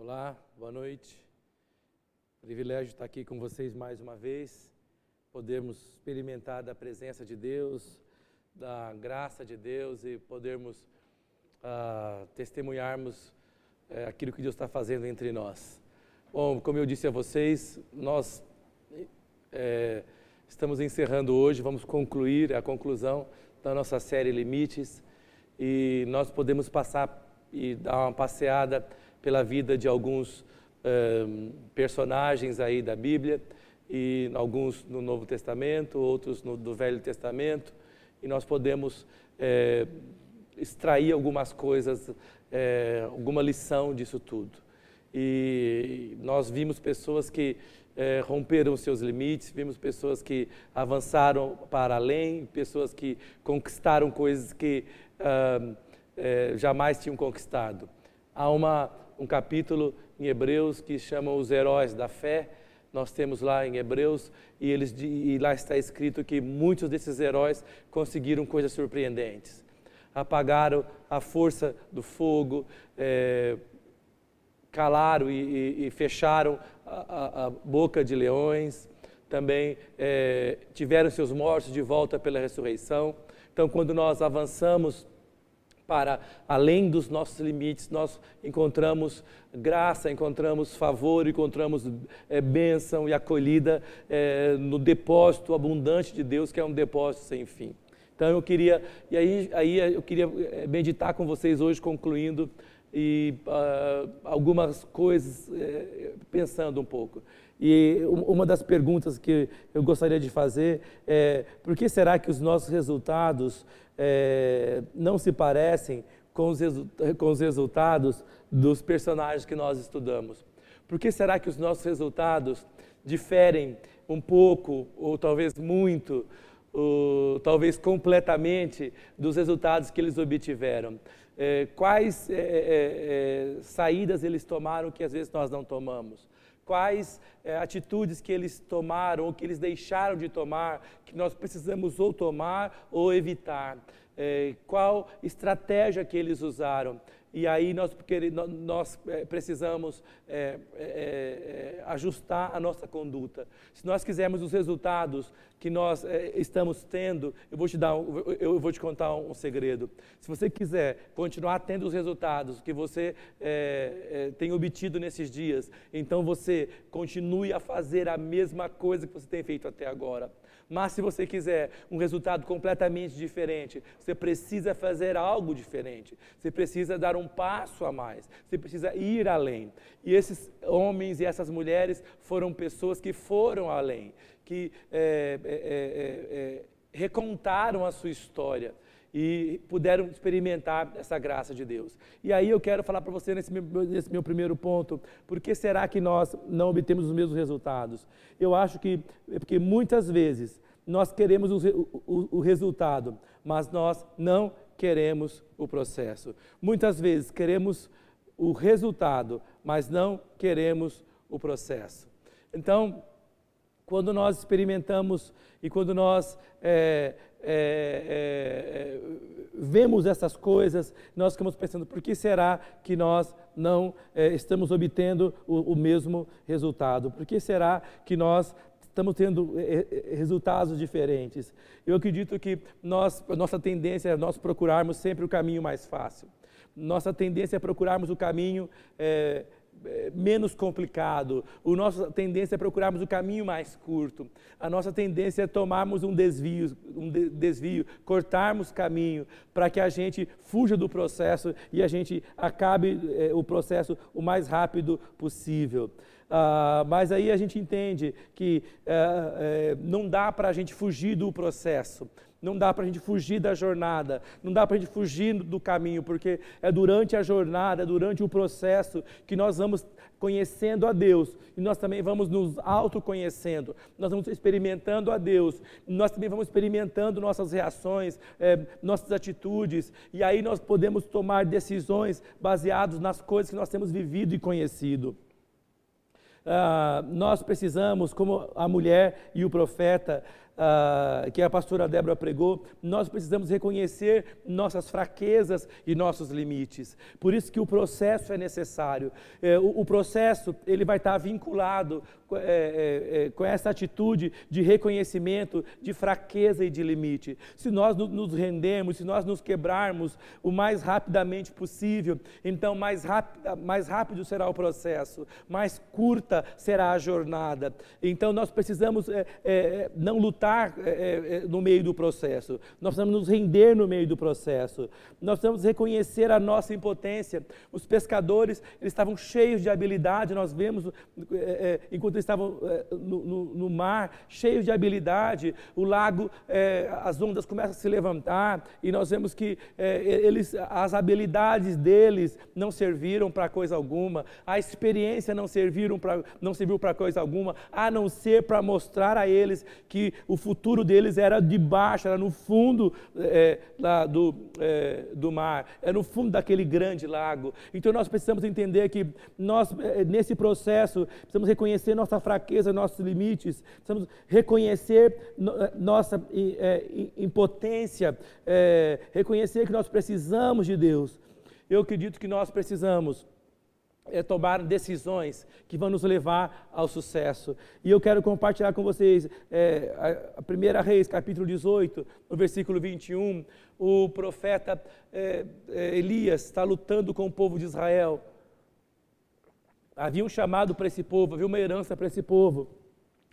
Olá, boa noite. Privilégio estar aqui com vocês mais uma vez, podermos experimentar da presença de Deus, da graça de Deus e podermos uh, testemunharmos uh, aquilo que Deus está fazendo entre nós. Bom, como eu disse a vocês, nós uh, estamos encerrando hoje, vamos concluir a conclusão da nossa série Limites e nós podemos passar e dar uma passeada pela vida de alguns um, personagens aí da Bíblia, e alguns no Novo Testamento, outros no, do Velho Testamento, e nós podemos é, extrair algumas coisas, é, alguma lição disso tudo. E nós vimos pessoas que é, romperam seus limites, vimos pessoas que avançaram para além, pessoas que conquistaram coisas que uh, é, jamais tinham conquistado. Há uma um capítulo em Hebreus que chama os heróis da fé. Nós temos lá em Hebreus e, eles, e lá está escrito que muitos desses heróis conseguiram coisas surpreendentes. Apagaram a força do fogo, é, calaram e, e, e fecharam a, a, a, boca de leões, também é, tiveram seus mortos de volta pela ressurreição. Então, quando nós avançamos para além dos nossos limites, nós encontramos graça, encontramos favor, encontramos é, bênção e acolhida é, no depósito abundante de Deus, que é um depósito sem fim. Então eu queria, e aí, aí eu queria eh, meditar com vocês hoje, concluindo, e uh, algumas coisas, é, pensando um pouco. E uma das perguntas que eu gostaria de fazer é: por que será que os nossos resultados é, não se parecem com os, com os resultados dos personagens que nós estudamos? Por que será que os nossos resultados diferem um pouco, ou talvez muito, ou talvez completamente, dos resultados que eles obtiveram? É, quais é, é, é saídas eles tomaram que às vezes nós não tomamos? Quais é, atitudes que eles tomaram ou que eles deixaram de tomar, que nós precisamos ou tomar ou evitar, é, qual estratégia que eles usaram. E aí nós, nós é, precisamos é, é, é, ajustar a nossa conduta. Se nós quisermos os resultados que nós é, estamos tendo, eu vou te dar, eu vou te contar um, segredo. Se você quiser continuar tendo os resultados que você é, tem obtido nesses dias, então você continue a fazer a mesma coisa que você tem feito até agora. Mas se você quiser um resultado completamente diferente, você precisa fazer algo diferente. Você precisa dar um passo a mais. Você precisa ir além. E esses homens e essas mulheres foram pessoas que foram além, que é, é, é, recontaram a sua história e puderam experimentar essa graça de Deus. E aí eu quero falar para você nesse meu, nesse meu, primeiro ponto, por que será que nós não obtemos os mesmos resultados? Eu acho que é porque muitas vezes nós queremos o, o, o resultado, mas nós não queremos o processo. Muitas vezes queremos o resultado, mas não queremos o processo. Então, quando nós experimentamos e quando nós é, é, é, vemos essas coisas, nós ficamos pensando, por que será que nós não é, estamos obtendo o, o, mesmo resultado? Por que será que nós estamos tendo é, é, resultados diferentes? Eu acredito que nós, nossa tendência é nós procurarmos sempre o caminho mais fácil. Nossa tendência é procurarmos o caminho é, menos complicado. A nossa tendência é procurarmos o caminho mais curto. A nossa tendência é tomarmos um desvio, um de, desvio, cortarmos caminho para que a gente fuja do processo e a gente acabe é, o processo o mais rápido possível. Ah, mas aí a gente entende que é, é, não dá para a gente fugir do processo. Não dá para a gente fugir da jornada, não dá para a gente fugir do caminho, porque é durante a jornada, é durante o processo que nós vamos conhecendo a Deus e nós também vamos nos autoconhecendo, nós vamos experimentando a Deus, nós também vamos experimentando nossas reações, é, nossas atitudes, e aí nós podemos tomar decisões baseadas nas coisas que nós temos vivido e conhecido. Ah, nós precisamos, como a mulher e o profeta, uh, que a pastora Débora pregou, nós precisamos reconhecer nossas fraquezas e nossos limites. Por isso que o processo é necessário. É, o, o, processo ele vai estar vinculado é, é, é, com essa atitude de reconhecimento de fraqueza e de limite. Se nós nos rendemos, se nós nos quebrarmos o mais rapidamente possível, então mais mais rápido será o processo, mais curta será a jornada. Então nós precisamos é, é, não lutar no meio do processo, nós precisamos nos render no meio do processo, nós precisamos reconhecer a nossa impotência. Os pescadores eles estavam cheios de habilidade, nós vemos enquanto estavam é, no, no, no, mar, cheios de habilidade, o lago, é, as ondas começam a se levantar, e nós vemos que é, eles, as habilidades deles não serviram para coisa alguma, a experiência não, serviram pra, não serviu para coisa alguma, a não ser para mostrar a eles que o futuro deles era de baixo, era no fundo é, lá do, é, do mar, era no fundo daquele grande lago. Então nós precisamos entender que nós, é, nesse processo, precisamos reconhecer nossa fraqueza, nossos limites, precisamos reconhecer eh, nossa é, impotência, é, reconhecer que nós precisamos de Deus. Eu acredito que nós precisamos é, tomar decisões que vão nos levar ao sucesso. E eu quero compartilhar com vocês é, a, primeira Reis, capítulo 18, no versículo 21, o profeta é, Elias está lutando com o povo de Israel. Havia um chamado para esse povo, havia uma herança para esse povo.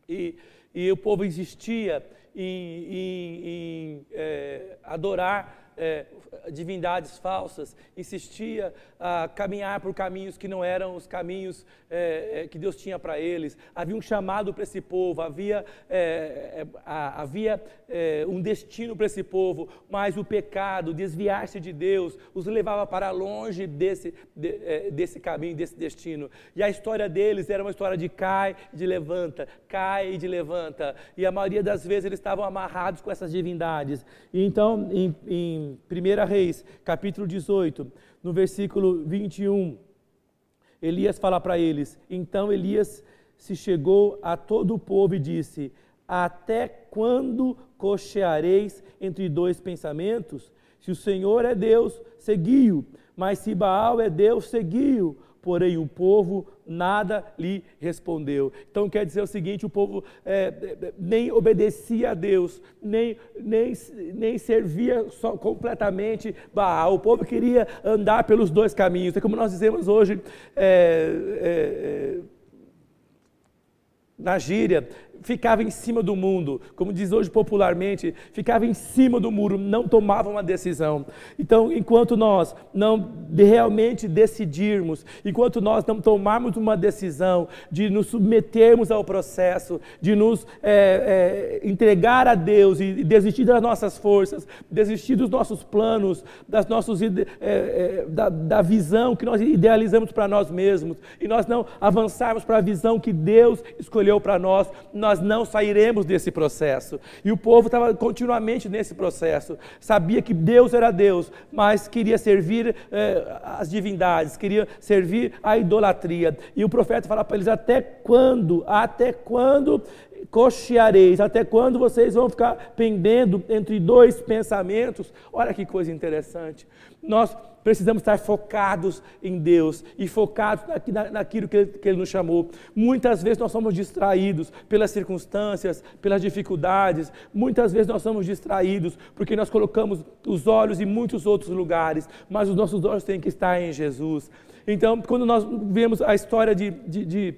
E, e o povo insistia em, em, em é, adorar é, divindades falsas, insistia a caminhar por caminhos que não eram os caminhos é, é que Deus tinha para eles. Havia um chamado para esse povo, havia, é, é havia é, um destino para esse povo, mas o pecado, desviar-se de Deus, os levava para longe desse, de, desse caminho, desse destino. E a história deles era uma história de cai e de levanta, cai e de levanta. E a maioria das vezes eles estavam amarrados com essas divindades. E então, em, em 1 Reis, capítulo 18, no versículo 21, Elias fala para eles: Então Elias se chegou a todo o povo e disse: Até quando cocheareis entre dois pensamentos? Se o Senhor é Deus, segui-o, mas se Baal é Deus, segui-o porém o povo nada lhe respondeu. Então quer dizer o seguinte: o povo é, é, nem obedecia a Deus, nem, nem, nem servia completamente Baal. O povo queria andar pelos dois caminhos. É como nós dizemos hoje. É, é, é na gíria, ficava em cima do mundo, como diz hoje popularmente, ficava em cima do muro, não tomava uma decisão. Então, enquanto nós não realmente decidirmos, enquanto nós não tomarmos uma decisão de nos submetermos ao processo, de nos é, é, entregar a Deus e desistir das nossas forças, desistir dos nossos planos, das nossos, é, da, da visão que nós idealizamos para nós mesmos, e nós não avançarmos para a visão que Deus escolheu para nós, nós não sairemos desse processo. E o povo estava continuamente nesse processo. Sabia que Deus era Deus, mas queria servir eh, as divindades, queria servir a idolatria. E o profeta fala para eles: até quando? Até quando cocheareis? Até quando vocês vão ficar pendendo entre dois pensamentos? Olha que coisa interessante. Nós precisamos estar focados em Deus e focados naquilo que ele, que ele nos chamou. Muitas vezes nós somos distraídos pelas circunstâncias, pelas dificuldades, muitas vezes nós somos distraídos porque nós colocamos os olhos em muitos outros lugares, mas os nossos olhos têm que estar em Jesus. Então, quando nós vemos a história de, de, de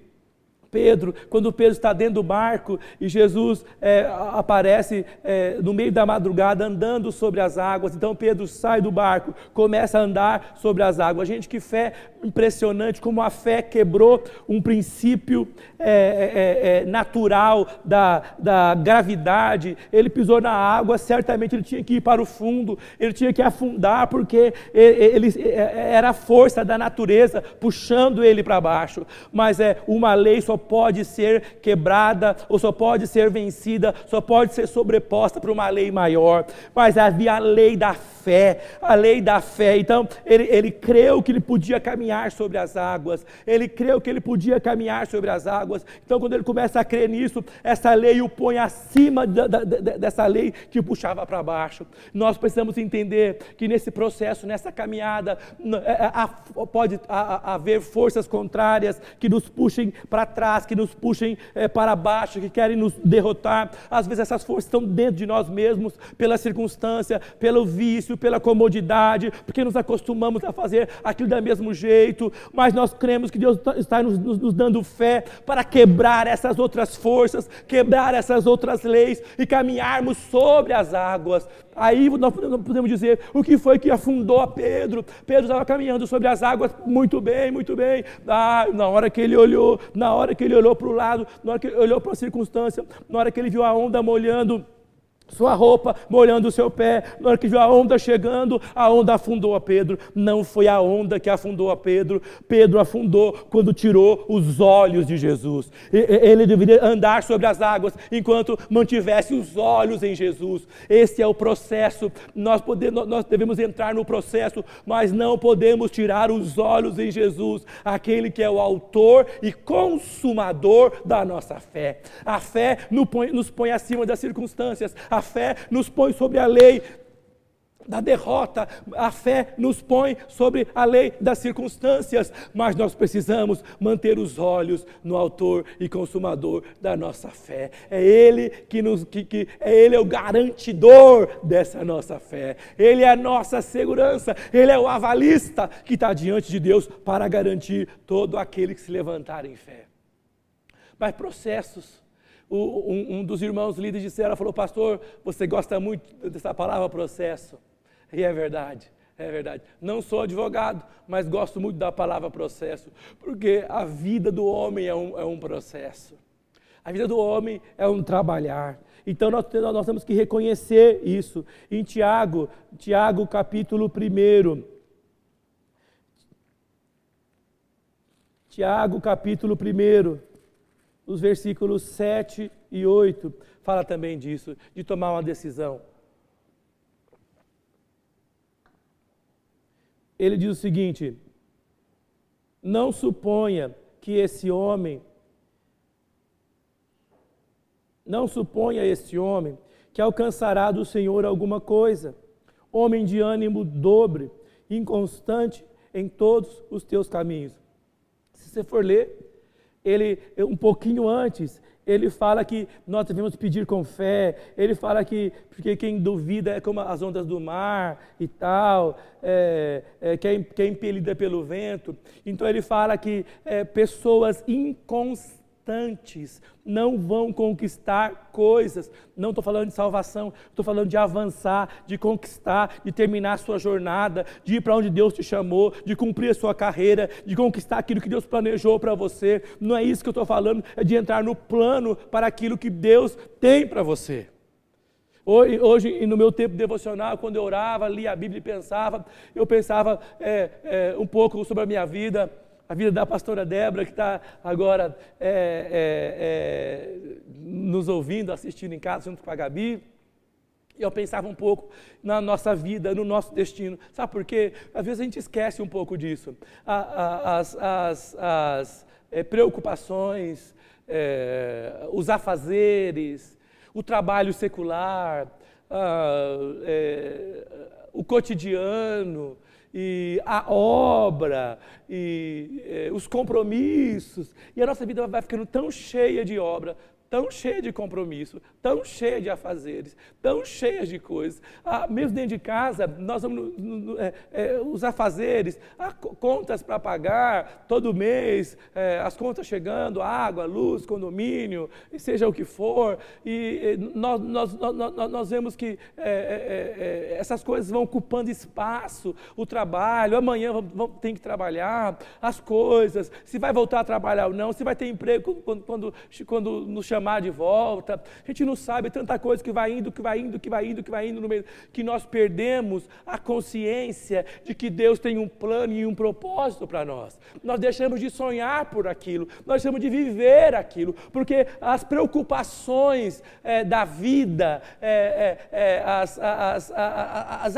Pedro, quando Pedro está dentro do barco e Jesus é, aparece é, no meio da madrugada andando sobre as águas, então Pedro sai do barco, começa a andar sobre as águas. Gente, que fé impressionante, como a fé quebrou um princípio é, é, é, é natural da, da gravidade. Ele pisou na água, certamente ele tinha que ir para o fundo, ele tinha que afundar, porque ele, ele era a força da natureza puxando ele para baixo. Mas é uma lei só só pode ser quebrada, ou só pode ser vencida, só pode ser sobreposta por uma lei maior. Mas havia a lei da fé, a lei da fé. Então, ele, ele creu que ele podia caminhar sobre as águas, ele creu que ele podia caminhar sobre as águas. Então, quando ele começa a crer nisso, essa lei o põe acima da, da, dessa lei que puxava para baixo. Nós precisamos entender que nesse processo, nessa caminhada, é, é, pode haver forças contrárias que nos puxem para trás, que nos puxem é, para baixo, que querem nos derrotar. Às vezes essas forças estão dentro de nós mesmos, pela circunstância, pelo vício, pela comodidade, porque nos acostumamos a fazer aquilo do mesmo jeito, mas nós cremos que Deus está nos, nos, nos dando fé para quebrar essas outras forças, quebrar essas outras leis e caminharmos sobre as águas. Aí nós podemos dizer o que foi que afundou a Pedro. Pedro estava caminhando sobre as águas muito bem, muito bem. Ah, na hora que ele olhou, na hora que ele olhou para o lado, na hora que ele olhou para a circunstância, na hora que ele viu a onda molhando sua roupa molhando o seu pé. Na hora que viu a onda chegando, a onda afundou a Pedro. Não foi a onda que afundou a Pedro. Pedro afundou quando tirou os olhos de Jesus. Ele deveria andar sobre as águas enquanto mantivesse os olhos em Jesus. Esse é o processo. Nós, podemos, nós devemos entrar no processo, mas não podemos tirar os olhos em Jesus, aquele que é o autor e consumador da nossa fé. A fé nos põe acima das circunstâncias. A a fé nos põe sobre a lei da derrota, a fé nos põe sobre a lei das circunstâncias, mas nós precisamos manter os olhos no autor e consumador da nossa fé. É ele que nos que, que é ele é o garantidor dessa nossa fé. Ele é a nossa segurança, ele é o avalista que está diante de Deus para garantir todo aquele que se levantar em fé. Mas processos o, um, um, dos irmãos líderes disseram, falou, pastor, você gosta muito dessa palavra processo. E é verdade, é verdade. Não sou advogado, mas gosto muito da palavra processo, porque a vida do homem é um, é um processo. A vida do homem é um trabalhar. Então nós, nós temos que reconhecer isso. Em Tiago, Tiago capítulo 1. Tiago capítulo 1 os versículos 7 e 8, fala também disso, de tomar uma decisão. Ele diz o seguinte: Não suponha que esse homem, não suponha esse homem que alcançará do Senhor alguma coisa, homem de ânimo dobre, inconstante em todos os teus caminhos. Se você for ler ele um pouquinho antes, ele fala que nós devemos pedir com fé, ele fala que porque quem duvida é como as ondas do mar e tal, é, é, que, é, que é impelida pelo vento. Então ele fala que é, pessoas inconstantes não vão conquistar coisas. Não estou falando de salvação, estou falando de avançar, de conquistar, de terminar a sua jornada, de ir para onde Deus te chamou, de cumprir a sua carreira, de conquistar aquilo que Deus planejou para você. Não é isso que eu estou falando, é de entrar no plano para aquilo que Deus tem para você. Hoje, hoje, no meu tempo devocional, quando eu orava, lia a Bíblia e pensava, eu pensava é, é, um pouco sobre a minha vida a vida da pastora Débora, que está agora é, é, é, nos ouvindo, assistindo em casa junto com a Gabi. E eu pensava um pouco na nossa vida, no nosso destino. Sabe por quê? Às vezes a gente esquece um pouco disso. As, as, as é, preocupações, é, os afazeres, o trabalho secular, é, o cotidiano, e a obra, e, e, os compromissos, e a nossa vida vai ficando tão cheia de obra, tão cheia de compromisso, tão cheia de afazeres, tão cheia de coisas. Ah, mesmo dentro de casa, nós vamos é, é, os afazeres, ah, contas para pagar todo mês, é, as contas chegando, água, luz, condomínio, seja o que for, e, nós, nós, nós, nós, vemos que é, é, é, essas coisas vão ocupando espaço, o trabalho, amanhã vamos, vamos, tem que trabalhar, as coisas, se vai voltar a trabalhar ou não, se vai ter emprego quando, quando, quando nos chamamos chamar de volta. A gente não sabe tanta coisa que vai indo, que vai indo, que vai indo, que vai indo no meio, que nós perdemos a consciência de que Deus tem um plano e um propósito para nós. Nós deixamos de sonhar por aquilo, nós deixamos de viver aquilo, porque as preocupações é, da vida, é, as, as, as, as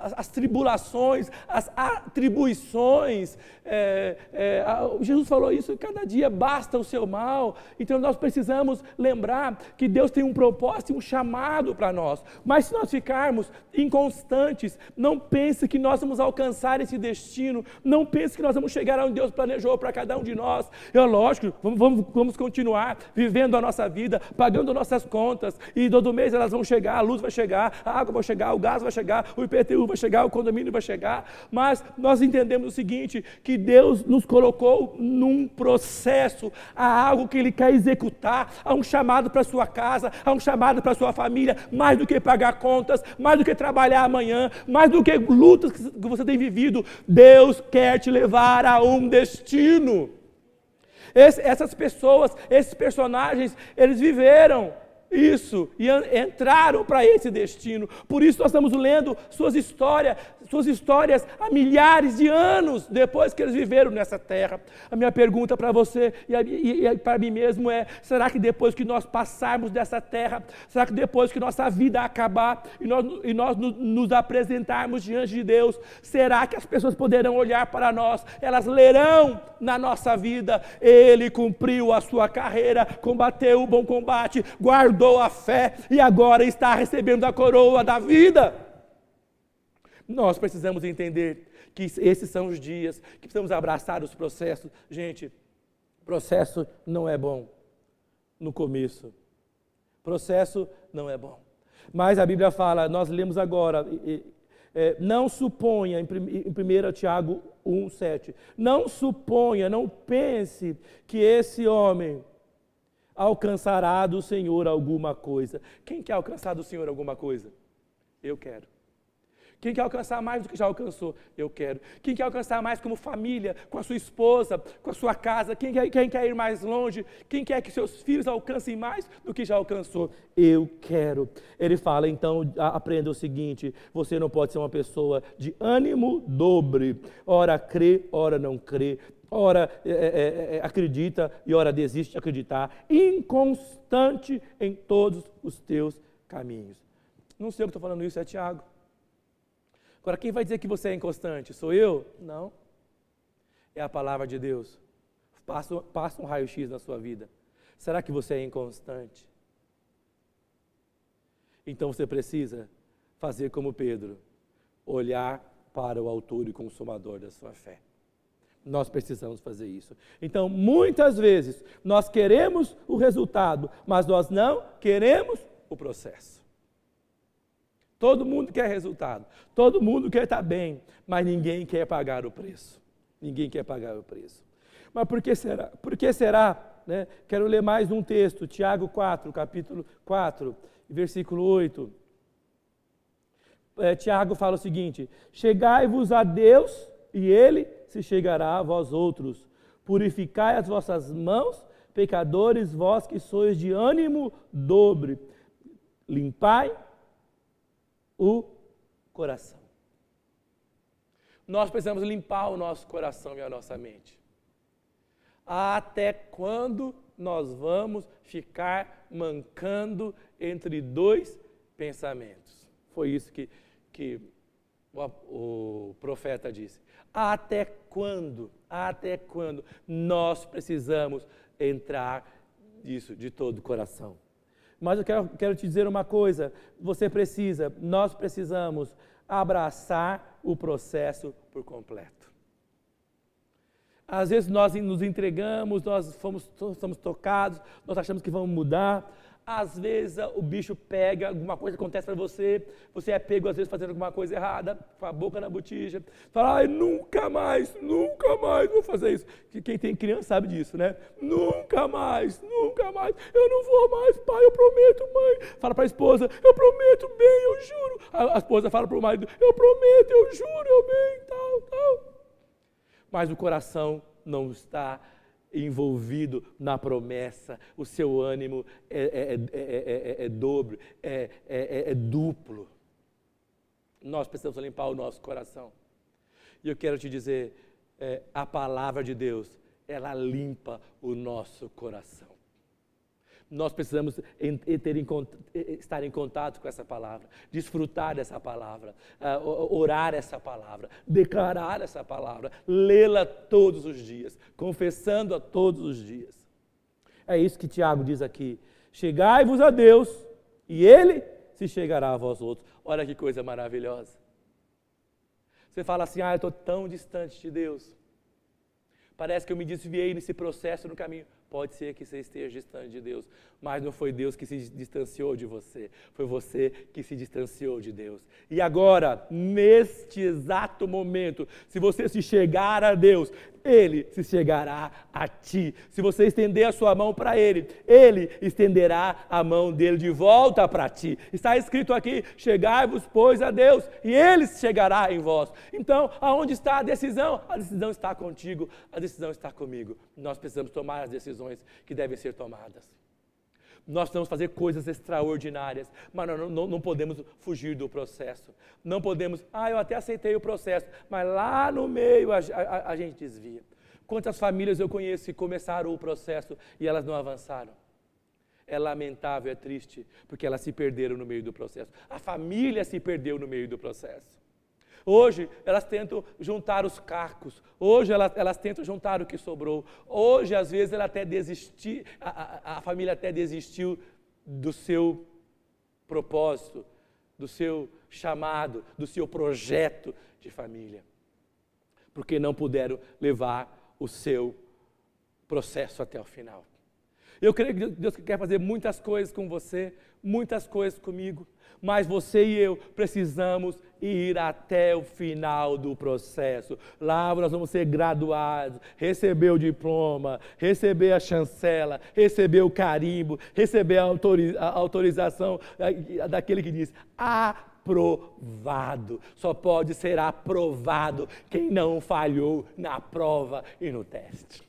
as, as tribulações, as atribuições. É, é, Jesus falou isso, cada dia basta o seu mal. Então nós precisamos lembrar que Deus tem um propósito e um chamado para nós. Mas se nós ficarmos inconstantes, não pense que nós vamos alcançar esse destino, não pense que nós vamos chegar onde Deus planejou para cada um de nós. É lógico, vamos, vamos, vamos continuar vivendo a nossa vida, pagando nossas contas, e todo mês elas vão chegar, a luz vai chegar, a água vai chegar, o gás vai chegar, o IPTU vai chegar, o condomínio vai chegar, mas nós entendemos o seguinte: que Deus nos colocou num processo, há algo que Ele quer executar, há um chamado para sua casa, há um chamado para sua família, mais do que pagar contas, mais do que trabalhar amanhã, mais do que lutas que você tem vivido, Deus quer te levar a um destino. Essas pessoas, esses personagens, eles viveram isso e entraram para esse destino. Por isso nós estamos lendo suas histórias, suas histórias há milhares de anos depois que eles viveram nessa terra. A minha pergunta para você e, e, e para mim mesmo é: será que depois que nós passarmos dessa terra, será que depois que nossa vida acabar e nós, e nós nos, nos apresentarmos diante de Deus, será que as pessoas poderão olhar para nós? Elas lerão na nossa vida: Ele cumpriu a sua carreira, combateu o bom combate, guardou guardou a fé e agora está recebendo a coroa da vida. Nós precisamos entender que esses são os dias que precisamos abraçar os processos. Gente, processo não é bom no começo. Processo não é bom. Mas a Bíblia fala, nós lemos agora, é, não suponha, em 1 Tiago 1,7, não suponha, não pense que esse homem alcançará do Senhor alguma coisa. Quem quer alcançar do Senhor alguma coisa? Eu quero. Quem quer alcançar mais do que já alcançou? Eu quero. Quem quer alcançar mais como família, com a sua esposa, com a sua casa? Quem quer, quem quer ir mais longe? Quem quer que seus filhos alcancem mais do que já alcançou? Eu quero. Ele fala, então, aprenda o seguinte: você não pode ser uma pessoa de ânimo dobre. Ora crê, ora não crê ora é, é, é, é, acredita e ora desiste de acreditar, inconstante em todos os teus caminhos. Não sei o que estou falando isso, é Tiago. Agora, quem vai dizer que você é inconstante? Sou eu? Não. É a palavra de Deus. Passa, passa um raio-x na sua vida. Será que você é inconstante? Então você precisa fazer como Pedro, olhar para o autor e consumador da sua fé. Nós precisamos fazer isso. Então, muitas vezes, nós queremos o resultado, mas nós não queremos o processo. Todo mundo quer resultado, todo mundo quer estar bem, mas ninguém quer pagar o preço. Ninguém quer pagar o preço. Mas por que será? Por que será? Né? Quero ler mais um texto, Tiago 4, capítulo 4, versículo 8. É, Tiago fala o seguinte: Chegai-vos a Deus e Ele se chegará a vós outros. Purificai as vossas mãos, pecadores, vós que sois de ânimo dobre. Limpai o coração. Nós precisamos limpar o nosso coração e a nossa mente. Até quando nós vamos ficar mancando entre dois pensamentos? Foi isso que, que o, o profeta disse. Até quando? Até quando nós precisamos entrar nisso de todo o coração? Mas eu quero, quero te dizer uma coisa: você precisa, nós precisamos abraçar o processo por completo. Às vezes nós nos entregamos, nós fomos, somos tocados, nós achamos que vamos mudar, às vezes o bicho pega, alguma coisa acontece para você, você é pego às vezes fazendo alguma coisa errada, com a boca na botija, fala, ai, nunca mais, nunca mais vou fazer isso. Quem tem criança sabe disso, né? Nunca mais, nunca mais, eu não vou mais, pai, eu prometo, mãe. Fala para a esposa, eu prometo bem, eu juro. A, a esposa fala para o marido, eu prometo, eu juro, eu bem, tal, tal. Mas o coração não está envolvido na promessa, o seu ânimo é, é, é, é dobro, é duplo. Nós precisamos limpar o nosso coração. E eu quero te dizer, é, a palavra de Deus, ela limpa o nosso coração. Nós precisamos estar em contato com essa palavra, desfrutar dessa palavra, uh, orar essa palavra, declarar essa palavra, lê-la todos os dias, confessando-a todos os dias. É isso que Tiago diz aqui. Chegai-vos a Deus e Ele se chegará a vós outros. Olha que coisa maravilhosa. Você fala assim: ah, eu estou tão distante de Deus. Parece que eu me desviei nesse processo no caminho. Pode ser que você esteja distante de Deus, mas não foi Deus que se distanciou de você, foi você que se distanciou de Deus. E agora, neste exato momento, se você se chegar a Deus, ele se chegará a ti. Se você estender a sua mão para Ele, Ele estenderá a mão dele de volta para ti. Está escrito aqui: chegai-vos, pois, a Deus, e Ele chegará em vós. Então, aonde está a decisão? A decisão está contigo, a decisão está comigo. Nós precisamos tomar as decisões que devem ser tomadas. Nós precisamos fazer coisas extraordinárias, mas não, não, não, podemos fugir do processo. Não podemos, ah, eu até aceitei o processo, mas lá no meio a, a, a gente desvia. Quantas famílias eu conheço que começaram o processo e elas não avançaram? É lamentável, é triste, porque elas se perderam no meio do processo. A família se perdeu no meio do processo. Hoje elas tentam juntar os cacos. Hoje elas, elas tentam juntar o que sobrou. Hoje, às vezes, ela até desistir, a, a, a família até desistiu do seu propósito, do seu chamado, do seu projeto de família. Porque não puderam levar o seu processo até o final. Eu creio que Deus quer fazer muitas coisas com você, muitas coisas comigo mas você e eu precisamos ir até o final do processo. Lá nós vamos ser graduados, receber o diploma, receber a chancela, receber o carimbo, receber a, autorização daquele que diz: aprovado. Só pode ser aprovado quem não falhou na prova e no teste.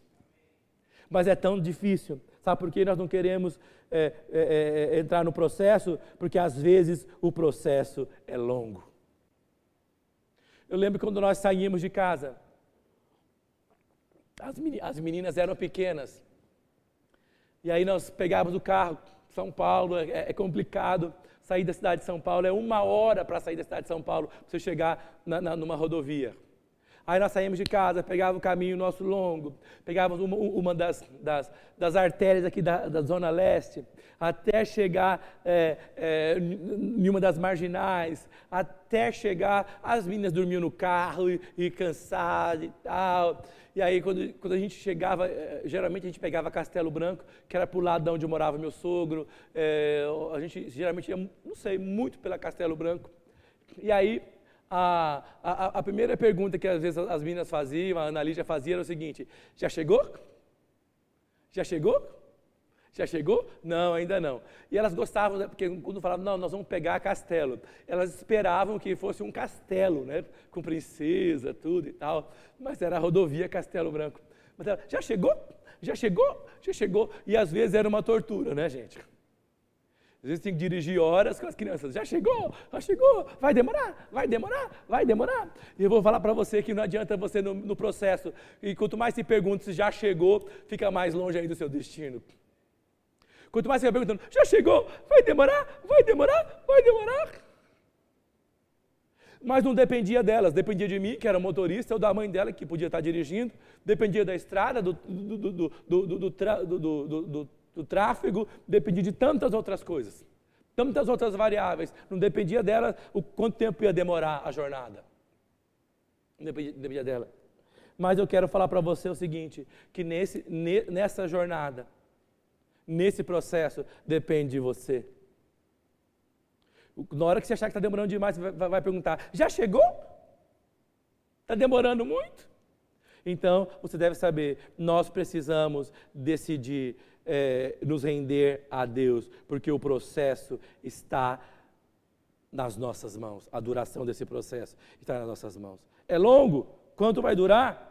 Mas é tão difícil. Sabe por que nós não queremos é, é, é, entrar no processo, porque às vezes o processo é longo. Eu lembro quando nós saímos de casa, as meninas eram pequenas, e aí nós pegávamos o carro, São Paulo, é, é complicado sair da cidade de São Paulo, é uma hora para sair da cidade de São Paulo, para você chegar na, na, numa rodovia. Aí nós saímos de casa, pegava o caminho nosso longo, pegávamos uma, uma das, das, das, artérias aqui da, da, Zona Leste, até chegar é, é, em uma das marginais, até chegar, as meninas dormiam no carro e, e cansadas e tal. E aí, quando, quando a gente chegava, é, geralmente a gente pegava Castelo Branco, que era para o lado de onde morava meu sogro. É, a gente geralmente ia, não sei, muito pela Castelo Branco. E aí, a, a, a, primeira pergunta que às vezes as meninas faziam, a Ana fazia era o seguinte: já chegou? Já chegou? Já chegou? Não, ainda não. E elas gostavam, né, porque quando falavam, não, nós vamos pegar castelo, elas esperavam que fosse um castelo, né? Com princesa, tudo e tal. Mas era a rodovia Castelo Branco. Mas ela, já chegou? Já chegou? Já chegou? E às vezes era uma tortura, né, gente? Às vezes tem que dirigir horas com as crianças. Já chegou, já chegou, vai demorar, vai demorar, vai demorar. E eu vou falar para você que não adianta você no, no, processo. E quanto mais se pergunta se já chegou, fica mais longe aí do seu destino. Quanto mais você vai perguntando, já chegou, vai demorar, vai demorar, vai demorar. Mas não dependia delas, dependia de mim, que era motorista, ou da mãe dela, que podia estar dirigindo, dependia da estrada, do, do, do, do do tráfego, dependia de tantas outras coisas, tantas outras variáveis. Não dependia dela o quanto tempo ia demorar a jornada. Não dependia, dependia dela. Mas eu quero falar para você o seguinte: que nesse, nessa jornada, nesse processo, depende de você. Na hora que você achar que está demorando demais, você vai, vai perguntar: já chegou? Está demorando muito? Então, você deve saber, nós precisamos decidir é, nos render a Deus, porque o processo está nas nossas mãos. A duração desse processo está nas nossas mãos. É longo? Quanto vai durar?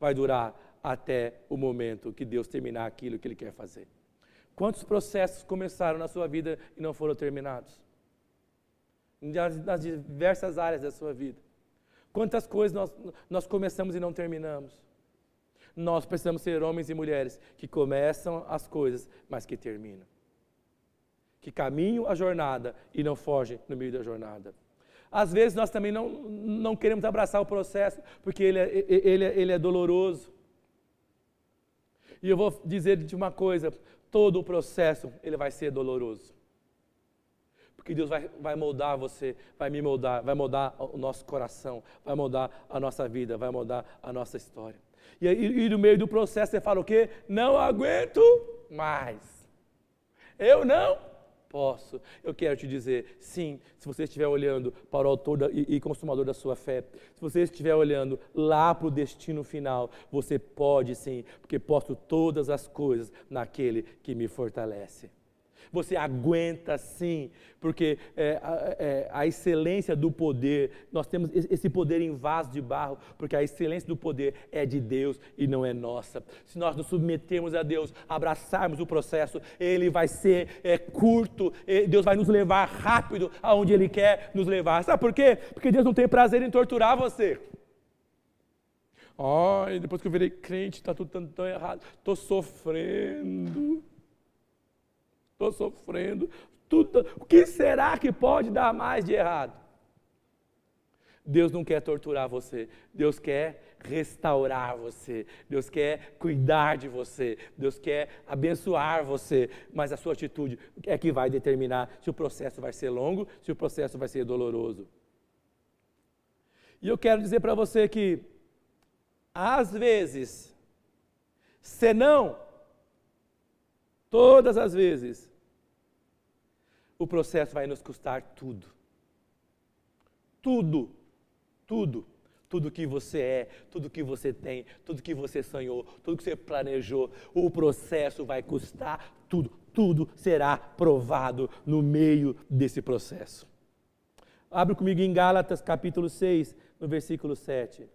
Vai durar até o momento que Deus terminar aquilo que Ele quer fazer. Quantos processos começaram na sua vida e não foram terminados? Nas, diversas áreas da sua vida. Quantas coisas nós, nós começamos e não terminamos? Nós precisamos ser homens e mulheres que começam as coisas, mas que terminam. Que caminham a jornada e não fogem no meio da jornada. Às vezes nós também não, não queremos abraçar o processo, porque ele é, ele, é, ele é doloroso. E eu vou dizer de uma coisa: todo o processo ele vai ser doloroso. Porque Deus vai, vai moldar você, vai me moldar, vai moldar o nosso coração, vai moldar a nossa vida, vai moldar a nossa história. E, e, e no meio do processo você fala o quê? Não aguento mais. Eu não posso. Eu quero te dizer, sim, se você estiver olhando para o autor e, e, consumador da sua fé, se você estiver olhando lá para o destino final, você pode sim, porque posso todas as coisas naquele que me fortalece. Você aguenta sim, porque é, é, a excelência do poder, nós temos esse poder em vaso de barro, porque a excelência do poder é de Deus e não é nossa. Se nós nos submetermos a Deus, abraçarmos o processo, ele vai ser é, curto, Deus vai nos levar rápido aonde Ele quer nos levar. Sabe por quê? Porque Deus não tem prazer em torturar você. Ai, depois que eu virei crente, está tudo tão, tão errado. Estou sofrendo estou sofrendo. Tudo, o que será que pode dar mais de errado? Deus não quer torturar você, Deus quer restaurar você, Deus quer cuidar de você, Deus quer abençoar você, mas a sua atitude é que vai determinar se o processo vai ser longo, se o processo vai ser doloroso. E eu quero dizer para você que, às vezes, se não, todas as vezes, o processo vai nos custar tudo. Tudo, tudo. Tudo que você é, tudo que você tem, tudo que você sonhou, tudo que você planejou, o processo vai custar tudo. Tudo será provado no meio desse processo. Abre comigo em Gálatas capítulo 6, no versículo 7.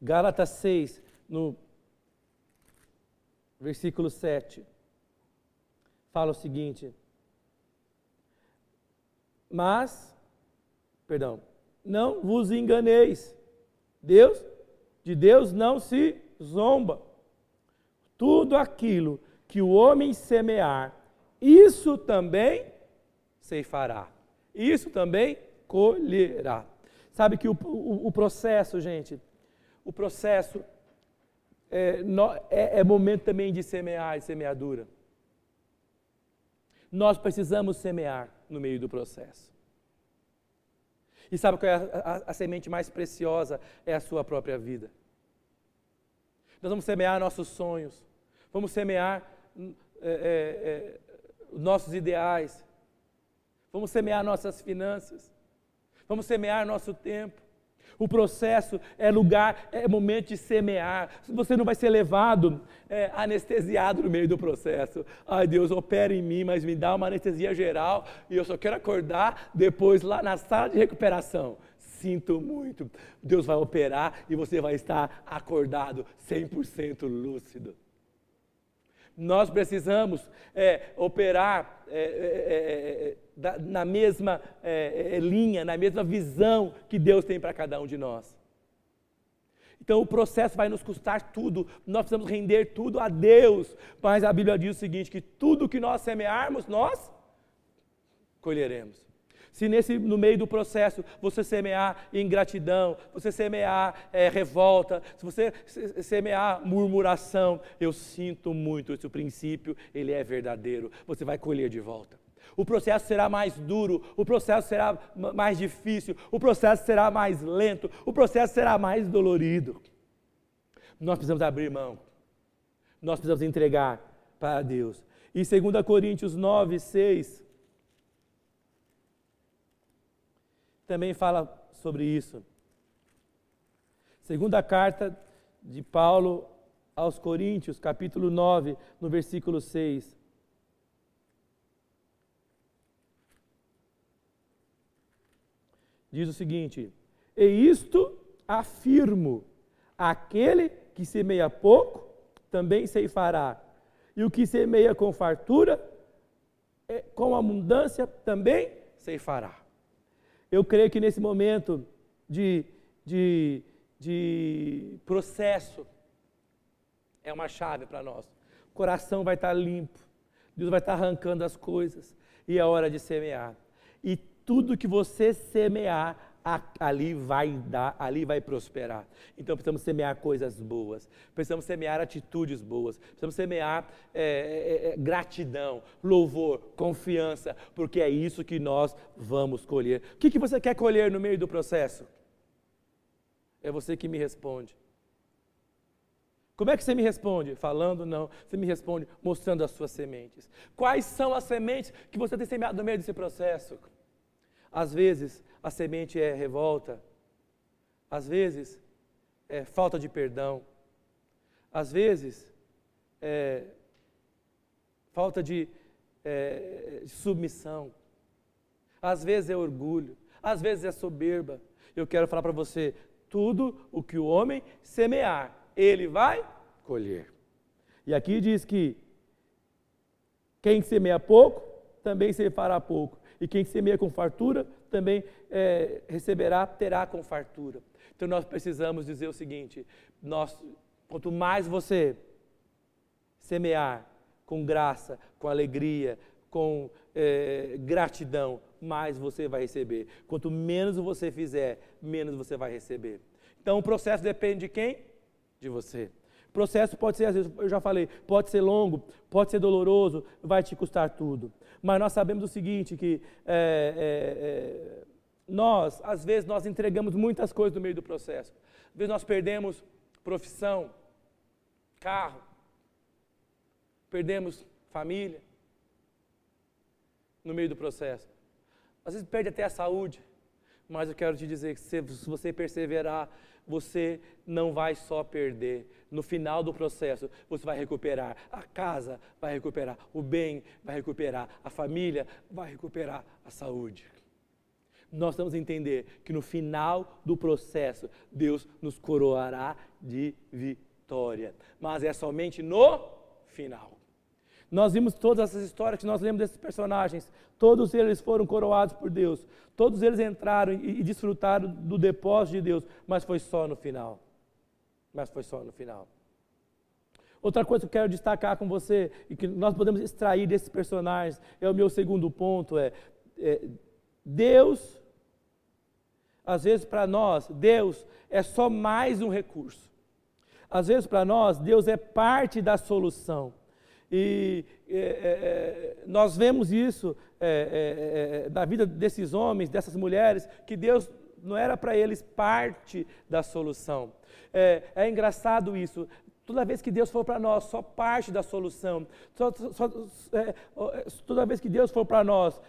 Gálatas 6, no versículo 7, fala o seguinte: Mas, perdão, não vos enganeis, Deus, de Deus não se zomba. Tudo aquilo que o homem semear, isso também ceifará, isso também colherá. Sabe que o, o, o processo, gente, o processo é, é, é momento também de semear e semeadura. Nós precisamos semear no meio do processo. E sabe qual é a, a, a, semente mais preciosa? É a sua própria vida. Nós vamos semear nossos sonhos, vamos semear é, é, é, nossos ideais, vamos semear nossas finanças, vamos semear nosso tempo, o processo é lugar, é momento de semear. Você não vai ser levado é, anestesiado no meio do processo. Ai, Deus, opera em mim, mas me dá uma anestesia geral e eu só quero acordar depois lá na sala de recuperação. Sinto muito. Deus vai operar e você vai estar acordado, 100% lúcido. Nós precisamos é, operar é, é, é da, na mesma é, é, linha, na mesma visão que Deus tem para cada um de nós. Então o processo vai nos custar tudo, nós precisamos render tudo a Deus, mas a Bíblia diz o seguinte: que tudo que nós semearmos, nós colheremos. Se nesse, no meio do processo você semear ingratidão, você semear é, revolta, se você semear murmuração, eu sinto muito, esse princípio ele é verdadeiro, você vai colher de volta o processo será mais duro, o processo será mais difícil, o processo será mais lento, o processo será mais dolorido. Nós precisamos abrir mão, nós precisamos entregar para Deus. E 2 Coríntios 9, 6 também fala sobre isso. Segunda carta de Paulo aos Coríntios, capítulo 9, no versículo 6. diz o seguinte: E isto afirmo: aquele que semeia pouco, também ceifará, e o que semeia com fartura, é, com abundância, também ceifará. Eu creio que nesse momento de, de, de processo é uma chave para nós. O coração vai estar limpo, Deus vai estar arrancando as coisas e é hora de semear. E tudo que você semear, ali vai dar, ali vai prosperar. Então precisamos semear coisas boas, precisamos semear atitudes boas, precisamos semear é, é, é, gratidão, louvor, confiança, porque é isso que nós vamos colher. O que, que você quer colher no meio do processo? É você que me responde. Como é que você me responde? Falando, não. Você me responde mostrando as suas sementes. Quais são as sementes que você tem semeado no meio desse processo? Às vezes, a semente é revolta, às vezes, é falta de perdão, às vezes, é falta de, é, submissão, às vezes é orgulho, às vezes é soberba. Eu quero falar para você: tudo o que o homem semear, ele vai colher. E aqui diz que quem semeia pouco, também se fará pouco. E quem semeia com fartura também é, receberá, terá com fartura. Então nós precisamos dizer o seguinte: nós, quanto mais você semear com graça, com alegria, com é, gratidão, mais você vai receber. Quanto menos você fizer, menos você vai receber. Então o processo depende de quem? De você. O processo pode ser, às vezes, eu já falei, pode ser longo, pode ser doloroso, vai te custar tudo. Mas nós sabemos o seguinte, que é, é, é, nós, às vezes, nós entregamos muitas coisas no meio do processo. Às vezes nós perdemos profissão, carro, perdemos família no meio do processo. Às vezes perde até a saúde, mas eu quero te dizer que se você perseverar, você não vai só perder. No final do processo, você vai recuperar. A casa vai recuperar, o bem vai recuperar, a família vai recuperar a saúde. Nós temos que entender que no final do processo, Deus nos coroará de vitória. Mas é somente no final. Nós vimos todas essas histórias que nós lemos desses personagens. Todos eles foram coroados por Deus. Todos eles entraram e, e desfrutaram do depósito de Deus, mas foi só no final. Mas foi só no final. Outra coisa que eu quero destacar com você e que nós podemos extrair desses personagens é o meu segundo ponto é, é Deus às vezes para nós Deus é só mais um recurso. Às vezes para nós Deus é parte da solução. E é, é, é, nós vemos isso é, é, é, na vida desses homens, dessas mulheres, que Deus não era para eles parte da solução. É, engraçado isso. Toda vez que Deus for para nós, só parte da solução. Só, só, toda vez que Deus for para nós,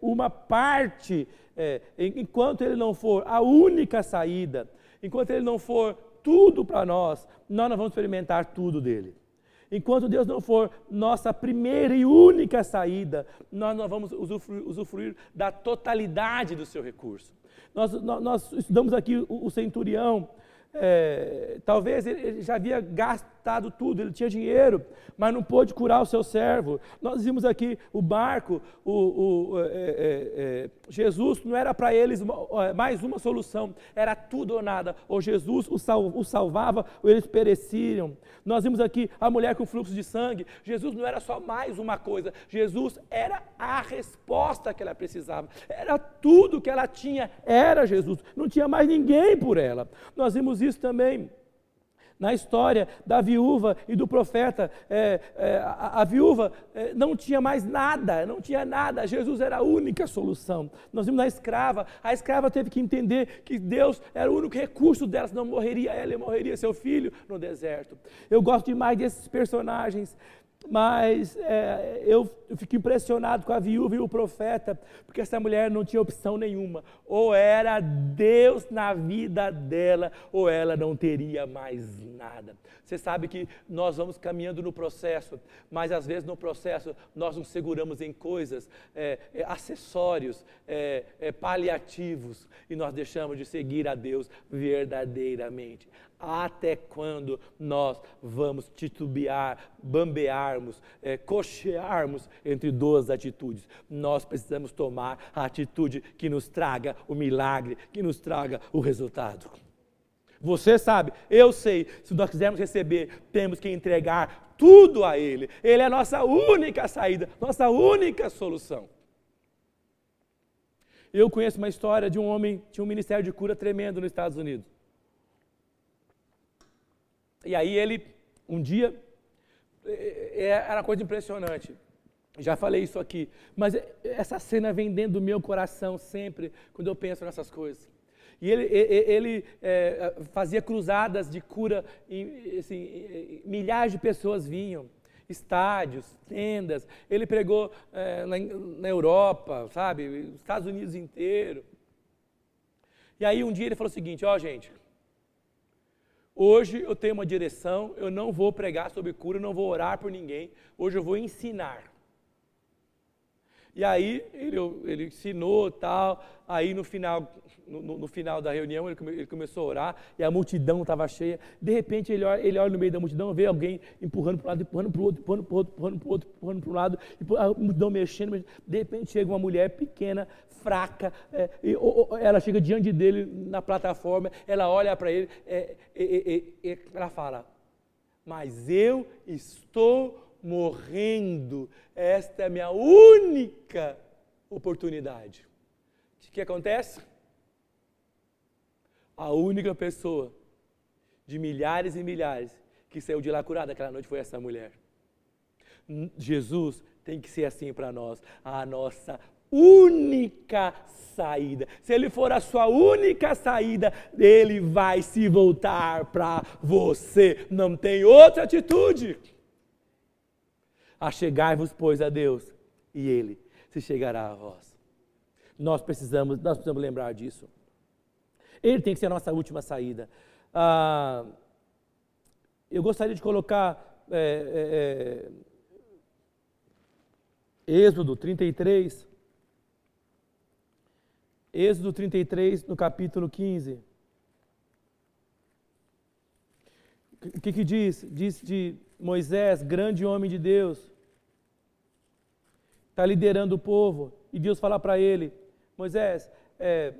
uma parte, enquanto Ele não for a única saída, enquanto Ele não for tudo para nós, nós não vamos experimentar tudo dele. Enquanto Deus não for nossa primeira e única saída, nós não vamos usufruir, usufruir da totalidade do seu recurso. Nós, nós, nós estudamos aqui o, o centurião, é, talvez ele já havia gastado tudo, ele tinha dinheiro, mas não pôde curar o seu servo. Nós vimos aqui o barco, o, o é, é, é Jesus não era para eles mais uma solução, era tudo ou nada. Ou Jesus o, sal, o salvava, ou eles pereciam. Nós vimos aqui a mulher com fluxo de sangue. Jesus não era só mais uma coisa, Jesus era a resposta que ela precisava, era tudo que ela tinha, era Jesus, não tinha mais ninguém por ela. Nós vimos isso também na história da viúva e do profeta. É, é, a, a, viúva é, não tinha mais nada, não tinha nada. Jesus era a única solução. Nós vimos na escrava, a escrava teve que entender que Deus era o único recurso dela, senão morreria ela e morreria seu filho no deserto. Eu gosto demais desses personagens mas é, eu, fico impressionado com a viúva e o profeta, porque essa mulher não tinha opção nenhuma. Ou era Deus na vida dela, ou ela não teria mais nada. Você sabe que nós vamos caminhando no processo, mas às vezes no processo nós nos seguramos em coisas, é, é, acessórios, é, é, paliativos, e nós deixamos de seguir a Deus verdadeiramente. Até quando nós vamos titubear, bambearmos, é, cochearmos entre duas atitudes? Nós precisamos tomar a atitude que nos traga o milagre, que nos traga o resultado. Você sabe, eu sei, se nós quisermos receber, temos que entregar tudo a Ele. Ele é a nossa única saída, nossa única solução. Eu conheço uma história de um homem, tinha um ministério de cura tremendo nos Estados Unidos. E aí ele, um dia, é, é, era uma coisa impressionante. Já falei isso aqui, mas essa cena vem dentro do meu coração sempre, quando eu penso nessas coisas. E ele, ele é, fazia cruzadas de cura, e, assim, milhares de pessoas vinham, estádios, tendas. Ele pregou é, na, na, Europa, sabe, Estados Unidos inteiro. E aí um dia ele falou o seguinte: ó, oh, gente, hoje eu tenho uma direção, eu não vou pregar sobre cura, não vou orar por ninguém, hoje eu vou ensinar. E aí ele, ele ensinou tal, aí no final, no, no final da reunião ele, come, ele, começou a orar e a multidão estava cheia. De repente ele olha, ele olha no meio da multidão, vê alguém empurrando para um lado, empurrando para o outro, empurrando para o outro, empurrando para o outro, empurrando para um lado, a multidão mexendo, De repente chega uma mulher pequena, fraca, é, e, ou, ela chega diante dele na plataforma, ela olha para ele, é, e, ela fala, mas eu estou morrendo. Esta é a minha única oportunidade. O que acontece? A única pessoa de milhares e milhares que saiu de lá curada aquela noite foi essa mulher. Jesus tem que ser assim para nós, a nossa única saída. Se ele for a sua única saída, ele vai se voltar para você. Não tem outra atitude. Achegai-vos, pois, a Deus, e Ele se chegará a vós. Nós precisamos, nós precisamos lembrar disso. Ele tem que ser a nossa última saída. Ah, eu gostaria de colocar é, é, é Êxodo 33. Êxodo 33, no capítulo 15. O que, que diz? Diz de Moisés, grande homem de Deus, está liderando o povo, e Deus fala para ele: Moisés, é,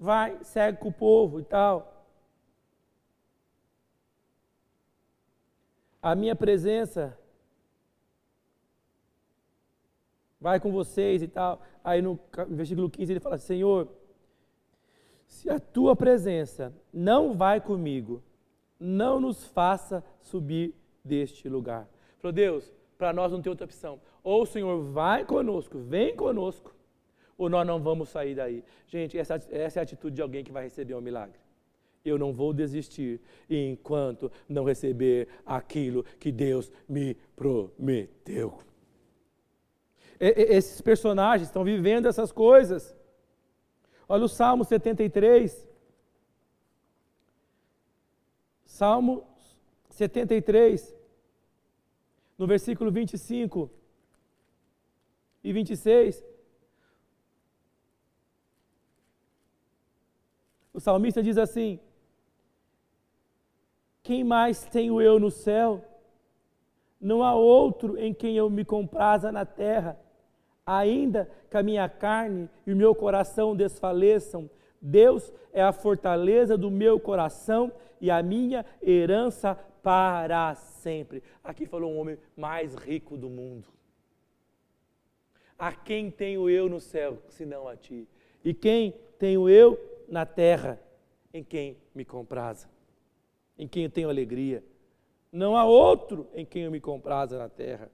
vai, segue com o povo e tal. A minha presença vai com vocês e tal. Aí no versículo 15 ele fala: Senhor, se a tua presença não vai comigo, não nos faça subir deste lugar. Falou, Deus, para nós não tem outra opção. Ou o Senhor vai conosco, vem conosco, ou nós não vamos sair daí. Gente, essa, essa é a atitude de alguém que vai receber um milagre. Eu não vou desistir enquanto não receber aquilo que Deus me prometeu. E, esses personagens estão vivendo essas coisas. Olha o Salmo 73. Salmo 73 no versículo 25 e 26, o salmista diz assim: Quem mais tenho eu no céu? Não há outro em quem eu me compraza na terra. Ainda que a minha carne e o meu coração desfaleçam, Deus é a fortaleza do meu coração e a minha herança para sempre. Aqui falou um homem mais rico do mundo. A quem tenho eu no céu, senão a ti? E quem tenho eu na terra, em quem me compraza? Em quem eu tenho alegria? Não há outro em quem eu me compraza na terra.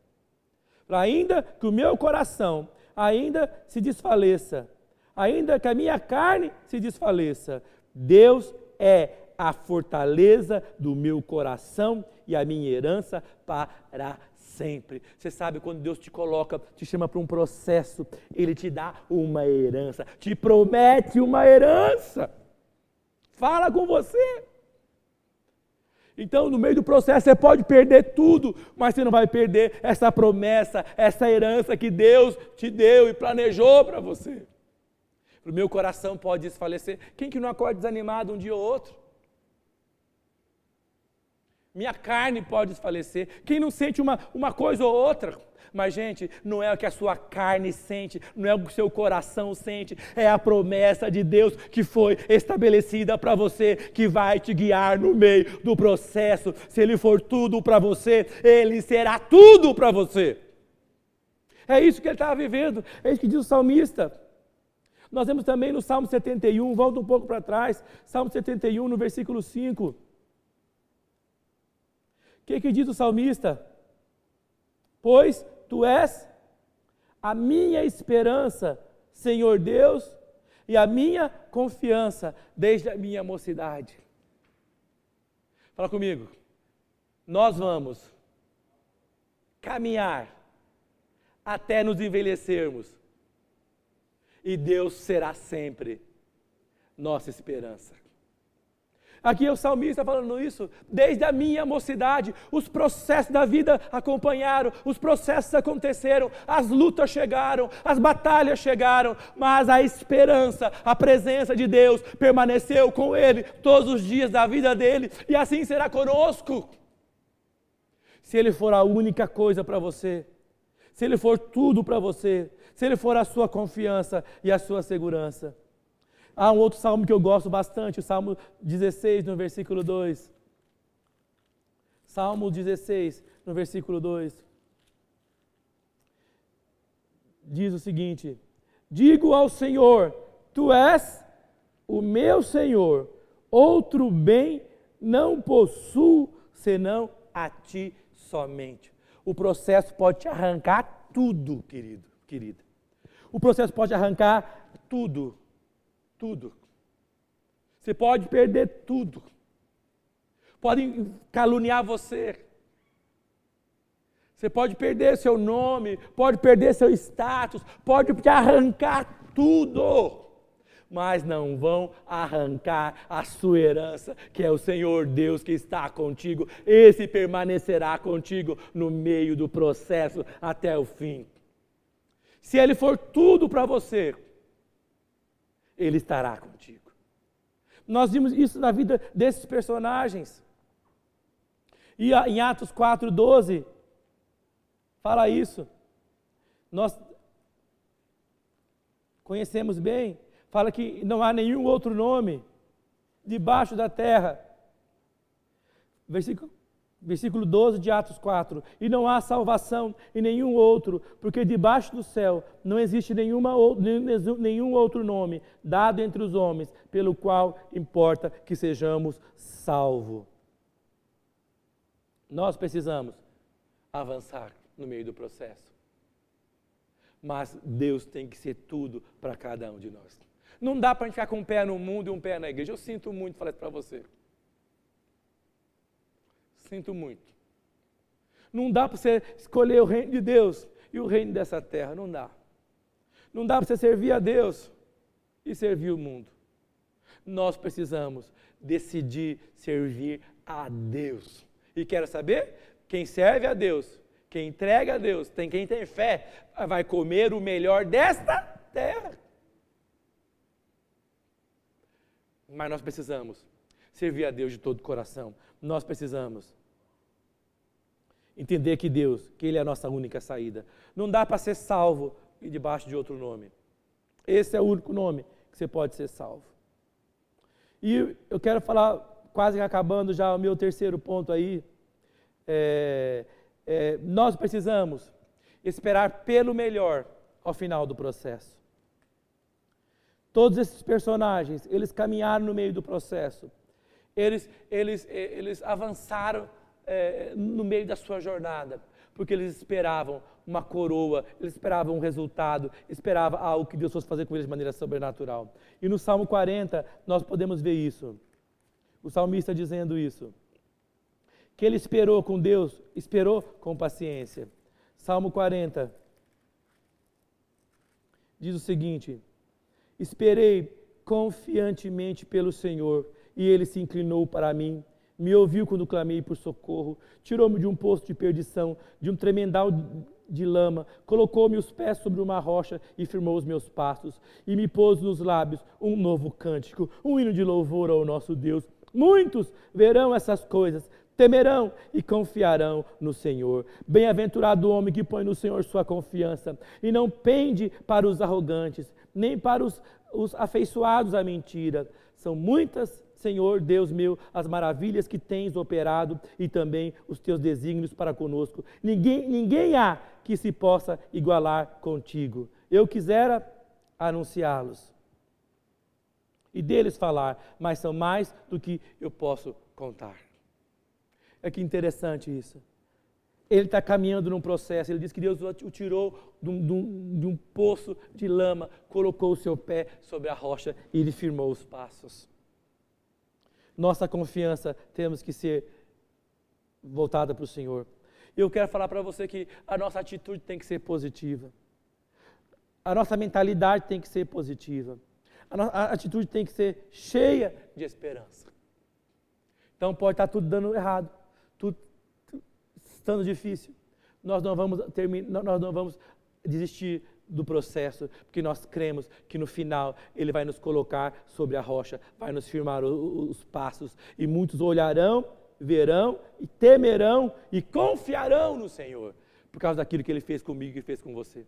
Para ainda que o meu coração ainda se desfaleça, ainda que a minha carne se desfaleça, Deus é a fortaleza do meu coração e a minha herança para sempre. Você sabe, quando Deus te coloca, te chama para um processo, Ele te dá uma herança, te promete uma herança. Fala com você. Então, no meio do processo, você pode perder tudo, mas você não vai perder essa promessa, essa herança que Deus te deu e planejou para você. O meu coração pode desfalecer. Quem que não acorda desanimado um dia ou outro? Minha carne pode desfalecer. Quem não sente uma, uma coisa ou outra? Mas, gente, não é o que a sua carne sente, não é o que o seu coração sente, é a promessa de Deus que foi estabelecida para você, que vai te guiar no meio do processo. Se Ele for tudo para você, Ele será tudo para você. É isso que ele estava vivendo, é isso que diz o salmista. Nós vemos também no Salmo 71, volta um pouco para trás, Salmo 71, no versículo 5. Que, que diz o salmista? Pois tu és a minha esperança, Senhor Deus, e a minha confiança desde a minha mocidade. Fala comigo. Nós vamos caminhar até nos envelhecermos. E Deus será sempre nossa esperança. Aqui é o salmista falando isso, desde a minha mocidade, os processos da vida acompanharam, os processos aconteceram, as lutas chegaram, as batalhas chegaram, mas a esperança, a presença de Deus permaneceu com ele todos os dias da vida dele, e assim será conosco. Se ele for a única coisa para você, se ele for tudo para você, se ele for a sua confiança e a sua segurança. Há um outro salmo que eu gosto bastante, o Salmo 16, no versículo 2. Salmo 16, no versículo 2. Diz o seguinte: Digo ao Senhor, Tu és o meu Senhor, outro bem não possuo senão a Ti somente. O processo pode te arrancar tudo, querido, querida. O processo pode arrancar tudo tudo. Você pode perder tudo. Podem caluniar você. Você pode perder seu nome, pode perder seu status, pode te arrancar tudo. Mas não vão arrancar a sua herança, que é o Senhor Deus que está contigo. Esse permanecerá contigo no meio do processo até o fim. Se ele for tudo para você, ele estará contigo. Nós vimos isso na vida desses personagens. E em Atos 4:12 fala isso. Nós conhecemos bem, fala que não há nenhum outro nome debaixo da terra. Versículo Versículo 12 de Atos 4. E não há salvação em nenhum outro, porque debaixo do céu não existe nenhuma, nenhum outro nome dado entre os homens, pelo qual importa que sejamos salvos. Nós precisamos avançar no meio do processo. Mas Deus tem que ser tudo para cada um de nós. Não dá para a gente ficar com um pé no mundo e um pé na igreja. Eu sinto muito falar isso para você. Sinto muito. Não dá para você escolher o reino de Deus e o reino dessa terra, não dá. Não dá para você servir a Deus e servir o mundo. Nós precisamos decidir servir a Deus. E quero saber? Quem serve a Deus, quem entrega a Deus, tem quem tem fé, vai comer o melhor desta terra. Mas nós precisamos servir a Deus de todo o coração. Nós precisamos entender que Deus, que Ele é a nossa única saída. Não dá para ser salvo debaixo de outro nome. Esse é o único nome que você pode ser salvo. E eu quero falar, quase acabando já o meu terceiro ponto aí. É, é, nós precisamos esperar pelo melhor ao final do processo. Todos esses personagens, eles caminharam no meio do processo. Eles, eles, eles avançaram é, no meio da sua jornada, porque eles esperavam uma coroa, eles esperavam um resultado, esperavam algo que Deus fosse fazer com eles de maneira sobrenatural. E no Salmo 40 nós podemos ver isso. O salmista dizendo isso. Que ele esperou com Deus, esperou com paciência. Salmo 40 diz o seguinte: Esperei confiantemente pelo Senhor, e ele se inclinou para mim me ouviu quando clamei por socorro, tirou-me de um poço de perdição, de um tremendal de lama, colocou-me os pés sobre uma rocha e firmou os meus passos, e me pôs nos lábios um novo cântico, um hino de louvor ao nosso Deus. Muitos verão essas coisas, temerão e confiarão no Senhor. Bem-aventurado o homem que põe no Senhor sua confiança e não pende para os arrogantes, nem para os, os afeiçoados à mentira. São muitas, Senhor Deus meu, as maravilhas que tens operado e também os teus desígnios para conosco. Ninguém, ninguém há que se possa igualar contigo. Eu quisera anunciá-los e deles falar, mas são mais do que eu posso contar. É que interessante isso. Ele está caminhando num processo, ele diz que Deus o tirou de um, de, um, de um, poço de lama, colocou o seu pé sobre a rocha e ele firmou os passos. Nossa confiança temos que ser voltada para o Senhor. Eu quero falar para você que a nossa atitude tem que ser positiva. A nossa mentalidade tem que ser positiva. A, a atitude tem que ser cheia de esperança. Então pode estar tudo dando errado tudo estando difícil, nós não vamos terminar, nós não vamos desistir do processo, porque nós cremos que no final Ele vai nos colocar sobre a rocha, vai nos firmar os, os passos, e muitos olharão, verão e temerão e confiarão no Senhor, por causa daquilo que Ele fez comigo e fez com você.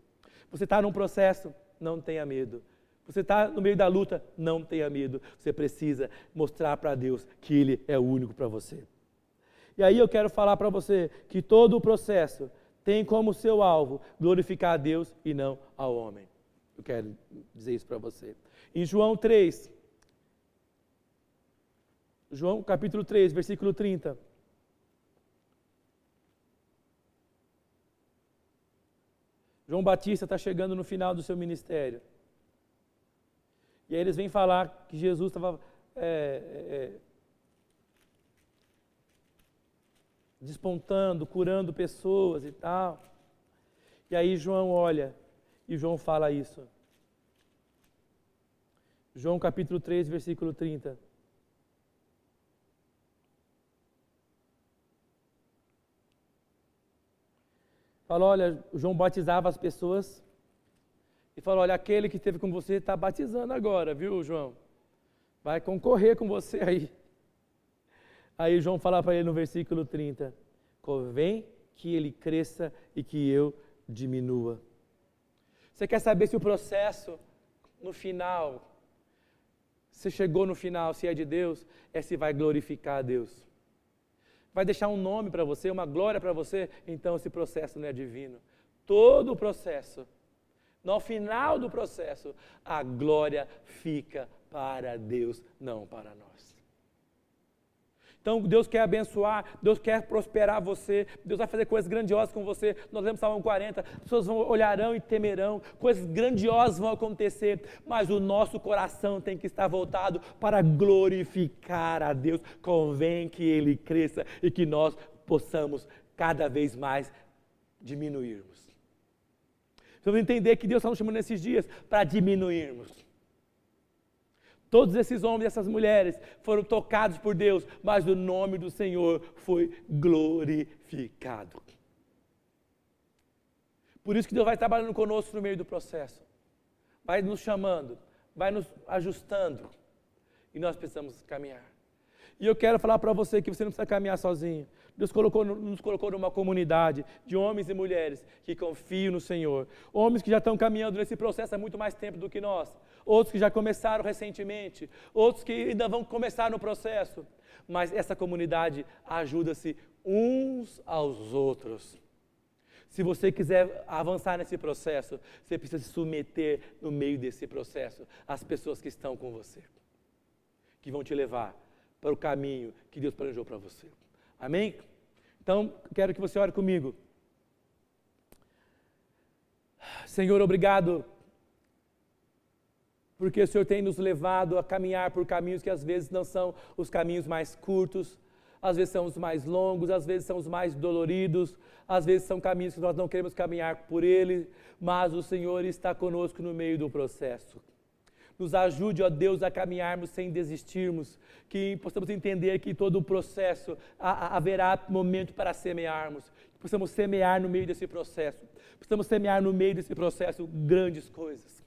Você está num processo, não tenha medo. Você está no meio da luta, não tenha medo. Você precisa mostrar para Deus que Ele é o único para você. E aí eu quero falar para você que todo o processo tem como seu alvo glorificar a Deus e não ao homem. Eu quero dizer isso para você. Em João 3, João capítulo 3, versículo 30. João Batista está chegando no final do seu ministério. E aí eles vêm falar que Jesus estava é, é, despontando, curando pessoas e tal. E aí João olha e João fala isso. João capítulo 3, versículo 30. Fala, olha, João batizava as pessoas e falou, olha, aquele que esteve com você está batizando agora, viu, João? Vai concorrer com você aí. Aí João fala para ele no versículo 30: Convém que ele cresça e que eu diminua. Você quer saber se o processo no final, se chegou no final, se é de Deus, é se vai glorificar a Deus. Vai deixar um nome para você, uma glória para você, então esse processo não é divino. Todo o processo, no final do processo, a glória fica para Deus, não para nós. Então Deus quer abençoar, Deus quer prosperar você, Deus vai fazer coisas grandiosas com você. Nós lemos Salmo 40, as pessoas vão olharão e temerão, coisas grandiosas vão acontecer, mas o nosso coração tem que estar voltado para glorificar a Deus. Convém que Ele cresça e que nós possamos cada vez mais diminuirmos. Vamos entender que Deus está nos chamando nesses dias para diminuirmos. Todos esses homens e essas mulheres foram tocados por Deus, mas o nome do Senhor foi glorificado. Por isso que Deus vai trabalhando conosco no meio do processo, vai nos chamando, vai nos ajustando, e nós precisamos caminhar. E eu quero falar para você que você não precisa caminhar sozinho. Deus colocou, nos colocou numa comunidade de homens e mulheres que confiam no Senhor. Homens que já estão caminhando nesse processo há muito mais tempo do que nós outros que já começaram recentemente, outros que ainda vão começar no processo. Mas essa comunidade ajuda-se uns aos outros. Se você quiser avançar nesse processo, você precisa se submeter no meio desse processo às pessoas que estão com você, que vão te levar para o caminho que Deus planejou para você. Amém? Então, quero que você ore comigo. Senhor, obrigado porque o Senhor tem nos levado a caminhar por caminhos que às vezes não são os caminhos mais curtos, às vezes são os mais longos, às vezes são os mais doloridos, às vezes são caminhos que nós não queremos caminhar por ele, mas o Senhor está conosco no meio do processo. Nos ajude, ó Deus, a caminharmos sem desistirmos, que possamos entender que todo o processo haverá momento para semearmos, que possamos semear no meio desse processo, possamos semear no meio desse processo grandes coisas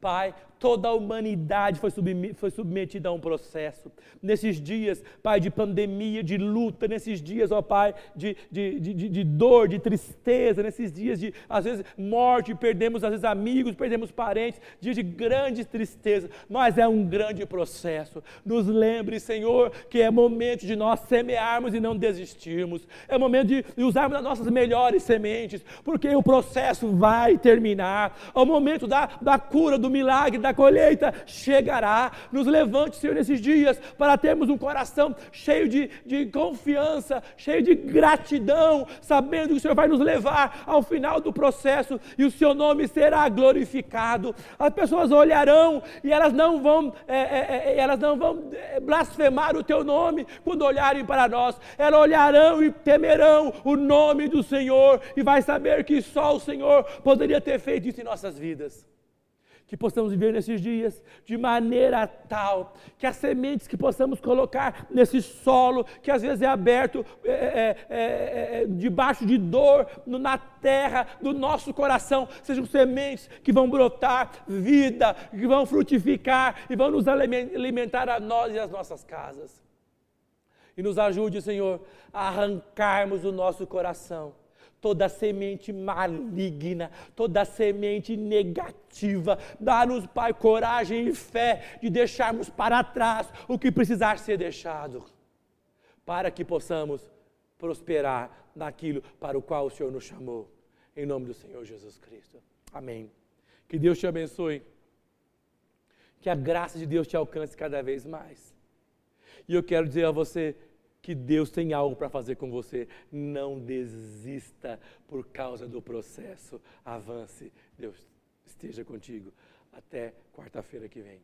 Pai, toda a humanidade foi, foi submetida a um processo. Nesses dias, Pai, de pandemia, de luta, nesses dias, ó Pai, de, de, de, de dor, de tristeza, nesses dias de, às vezes, morte, perdemos, às vezes, amigos, perdemos parentes, dias de grande tristeza, mas é um grande processo. Nos lembre, Senhor, que é momento de nós semearmos e não desistirmos. É momento de usarmos as nossas melhores sementes, porque o processo vai terminar. É o momento da, da cura, do milagre, da colheita chegará. Nos levante, Senhor, nesses dias, para termos um coração cheio de, de confiança, cheio de gratidão, sabendo que o Senhor vai nos levar ao final do processo e o Seu nome será glorificado. As pessoas olharão e elas não vão, é, é, é, elas não vão é, blasfemar o Teu nome quando olharem para nós. Elas olharão e temerão o nome do Senhor e vai saber que só o Senhor poderia ter feito isso em nossas vidas que possamos viver nesses dias de maneira tal que as sementes que possamos colocar nesse solo, que às vezes é aberto é, é, é, é debaixo de dor, no, na terra do nosso coração, sejam sementes que vão brotar vida, que vão frutificar e vão nos alimentar a nós e as nossas casas. E nos ajude, Senhor, a arrancarmos o nosso coração toda semente maligna, toda semente negativa. Dá-nos, Pai, coragem e fé de deixarmos para trás o que precisar ser deixado, para que possamos prosperar naquilo para o qual o Senhor nos chamou. Em nome do Senhor Jesus Cristo. Amém. Que Deus te abençoe. Que a graça de Deus te alcance cada vez mais. E eu quero dizer a você, que Deus tem algo para fazer com você. Não desista por causa do processo. Avance. Deus esteja contigo. Até quarta-feira que vem.